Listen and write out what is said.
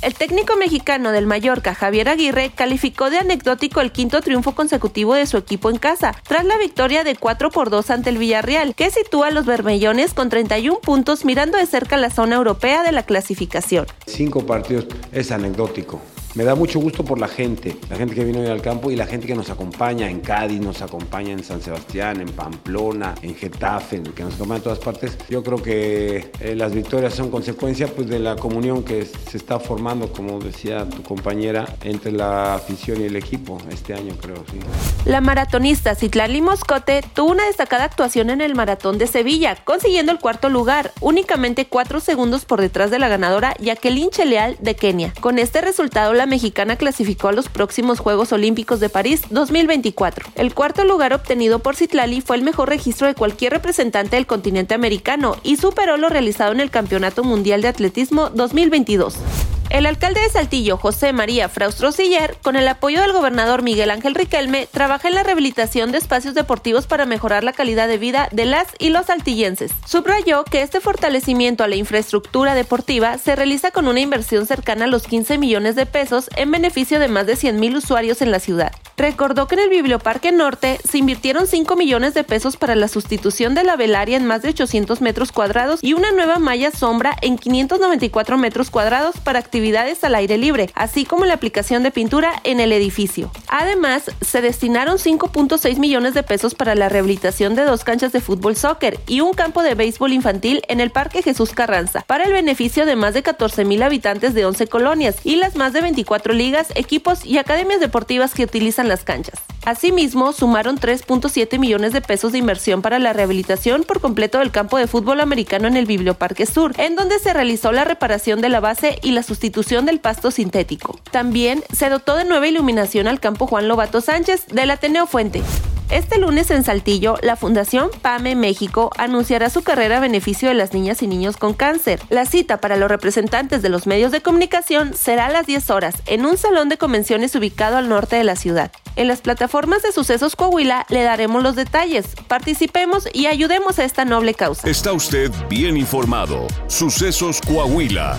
El técnico mexicano del Mallorca, Javier Aguirre, calificó de anecdótico el quinto triunfo consecutivo de su equipo en casa, tras la victoria de 4 por 2 ante el Villarreal, que sitúa a los bermellones con 31 puntos mirando de cerca la zona europea de la clasificación. Cinco partidos es anecdótico. Me da mucho gusto por la gente, la gente que vino hoy al campo y la gente que nos acompaña en Cádiz, nos acompaña en San Sebastián, en Pamplona, en Getafe, que nos acompaña en todas partes. Yo creo que eh, las victorias son consecuencia pues, de la comunión que se está formando, como decía tu compañera, entre la afición y el equipo este año, creo. Sí. La maratonista Citlali Moscote tuvo una destacada actuación en el maratón de Sevilla, consiguiendo el cuarto lugar, únicamente cuatro segundos por detrás de la ganadora Jacqueline Cheleal de Kenia. Con este resultado, la mexicana clasificó a los próximos Juegos Olímpicos de París 2024. El cuarto lugar obtenido por Citlali fue el mejor registro de cualquier representante del continente americano y superó lo realizado en el Campeonato Mundial de Atletismo 2022. El alcalde de Saltillo, José María Fraustro Siller, con el apoyo del gobernador Miguel Ángel Riquelme, trabaja en la rehabilitación de espacios deportivos para mejorar la calidad de vida de las y los saltillenses. Subrayó que este fortalecimiento a la infraestructura deportiva se realiza con una inversión cercana a los 15 millones de pesos en beneficio de más de 100.000 usuarios en la ciudad. Recordó que en el Biblioparque Norte se invirtieron 5 millones de pesos para la sustitución de la velaria en más de 800 metros cuadrados y una nueva malla sombra en 594 metros cuadrados para actividades al aire libre, así como la aplicación de pintura en el edificio. Además, se destinaron 5.6 millones de pesos para la rehabilitación de dos canchas de fútbol soccer y un campo de béisbol infantil en el Parque Jesús Carranza, para el beneficio de más de 14 mil habitantes de 11 colonias y las más de 24 ligas, equipos y academias deportivas que utilizan las canchas. Asimismo, sumaron 3.7 millones de pesos de inversión para la rehabilitación por completo del campo de fútbol americano en el Biblioparque Sur, en donde se realizó la reparación de la base y la sustitución del pasto sintético. También se dotó de nueva iluminación al campo Juan Lobato Sánchez del Ateneo Fuente. Este lunes en Saltillo, la Fundación PAME México anunciará su carrera a beneficio de las niñas y niños con cáncer. La cita para los representantes de los medios de comunicación será a las 10 horas en un salón de convenciones ubicado al norte de la ciudad. En las plataformas de Sucesos Coahuila le daremos los detalles. Participemos y ayudemos a esta noble causa. Está usted bien informado. Sucesos Coahuila.